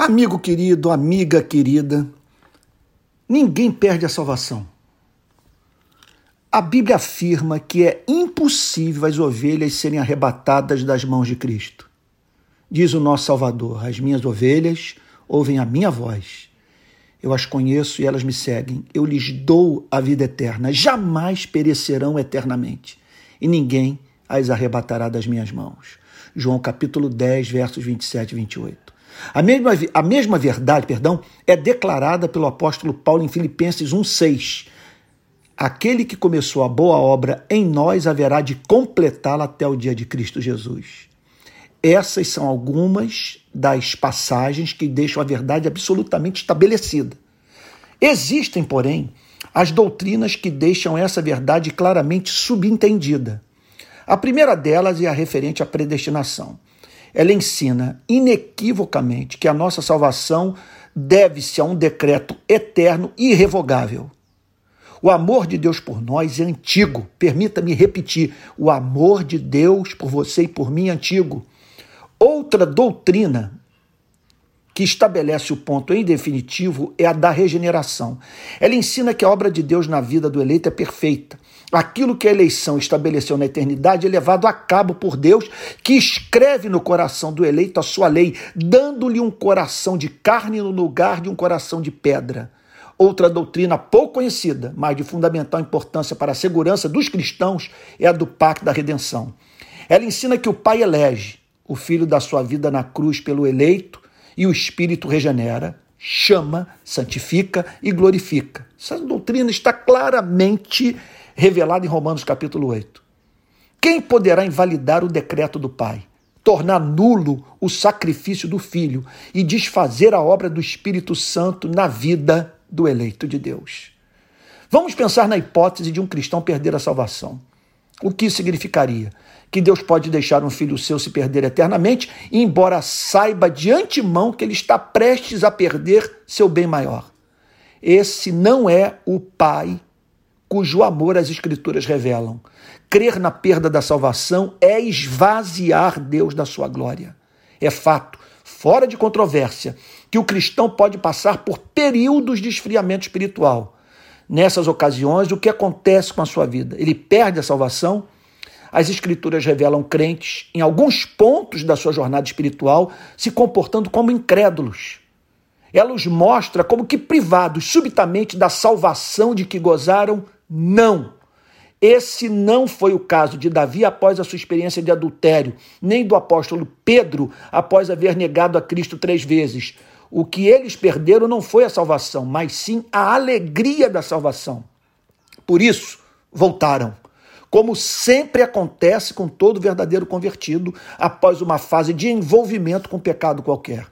Amigo querido, amiga querida, ninguém perde a salvação. A Bíblia afirma que é impossível as ovelhas serem arrebatadas das mãos de Cristo. Diz o nosso Salvador: As minhas ovelhas ouvem a minha voz. Eu as conheço e elas me seguem. Eu lhes dou a vida eterna. Jamais perecerão eternamente. E ninguém as arrebatará das minhas mãos. João capítulo 10, versos 27 e 28. A mesma, a mesma verdade, perdão, é declarada pelo apóstolo Paulo em Filipenses 1:6. Aquele que começou a boa obra em nós haverá de completá-la até o dia de Cristo Jesus. Essas são algumas das passagens que deixam a verdade absolutamente estabelecida. Existem, porém, as doutrinas que deixam essa verdade claramente subentendida. A primeira delas é a referente à predestinação ela ensina inequivocamente que a nossa salvação deve-se a um decreto eterno e irrevogável. O amor de Deus por nós é antigo. Permita-me repetir: o amor de Deus por você e por mim é antigo. Outra doutrina que estabelece o ponto em definitivo é a da regeneração. Ela ensina que a obra de Deus na vida do eleito é perfeita Aquilo que a eleição estabeleceu na eternidade é levado a cabo por Deus, que escreve no coração do eleito a sua lei, dando-lhe um coração de carne no lugar de um coração de pedra. Outra doutrina pouco conhecida, mas de fundamental importância para a segurança dos cristãos, é a do pacto da redenção. Ela ensina que o Pai elege o filho da sua vida na cruz pelo eleito e o Espírito regenera, chama, santifica e glorifica. Essa doutrina está claramente revelado em Romanos capítulo 8. Quem poderá invalidar o decreto do Pai, tornar nulo o sacrifício do Filho e desfazer a obra do Espírito Santo na vida do eleito de Deus? Vamos pensar na hipótese de um cristão perder a salvação. O que significaria? Que Deus pode deixar um filho seu se perder eternamente, embora saiba de antemão que ele está prestes a perder seu bem maior. Esse não é o Pai cujo amor as Escrituras revelam. Crer na perda da salvação é esvaziar Deus da sua glória. É fato, fora de controvérsia, que o cristão pode passar por períodos de esfriamento espiritual. Nessas ocasiões, o que acontece com a sua vida? Ele perde a salvação? As Escrituras revelam crentes, em alguns pontos da sua jornada espiritual, se comportando como incrédulos. Ela os mostra como que privados subitamente da salvação de que gozaram não. Esse não foi o caso de Davi após a sua experiência de adultério, nem do apóstolo Pedro após haver negado a Cristo três vezes. O que eles perderam não foi a salvação, mas sim a alegria da salvação. Por isso, voltaram. Como sempre acontece com todo verdadeiro convertido após uma fase de envolvimento com pecado qualquer.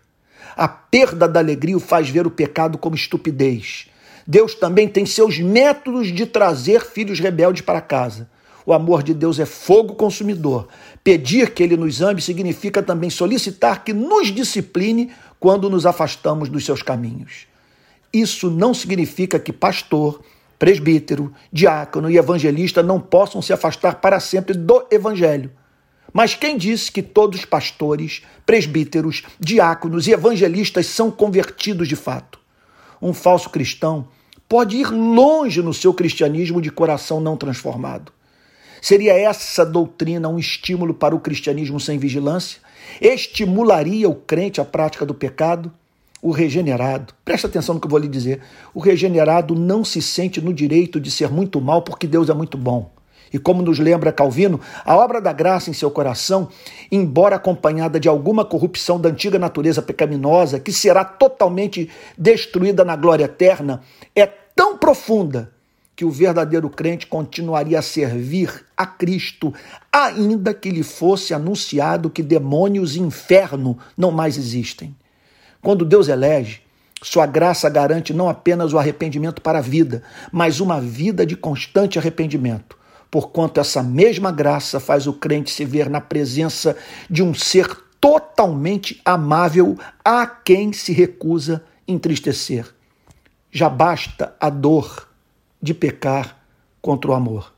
A perda da alegria o faz ver o pecado como estupidez Deus também tem seus métodos de trazer filhos rebeldes para casa. O amor de Deus é fogo consumidor. Pedir que Ele nos ame significa também solicitar que nos discipline quando nos afastamos dos seus caminhos. Isso não significa que pastor, presbítero, diácono e evangelista não possam se afastar para sempre do evangelho. Mas quem disse que todos os pastores, presbíteros, diáconos e evangelistas são convertidos de fato? Um falso cristão pode ir longe no seu cristianismo de coração não transformado. Seria essa doutrina um estímulo para o cristianismo sem vigilância? Estimularia o crente à prática do pecado? O regenerado, presta atenção no que eu vou lhe dizer, o regenerado não se sente no direito de ser muito mal porque Deus é muito bom. E como nos lembra Calvino, a obra da graça em seu coração, embora acompanhada de alguma corrupção da antiga natureza pecaminosa, que será totalmente destruída na glória eterna, é tão profunda que o verdadeiro crente continuaria a servir a Cristo, ainda que lhe fosse anunciado que demônios e inferno não mais existem. Quando Deus elege, sua graça garante não apenas o arrependimento para a vida, mas uma vida de constante arrependimento porquanto essa mesma graça faz o crente se ver na presença de um ser totalmente amável a quem se recusa entristecer. Já basta a dor de pecar contra o amor.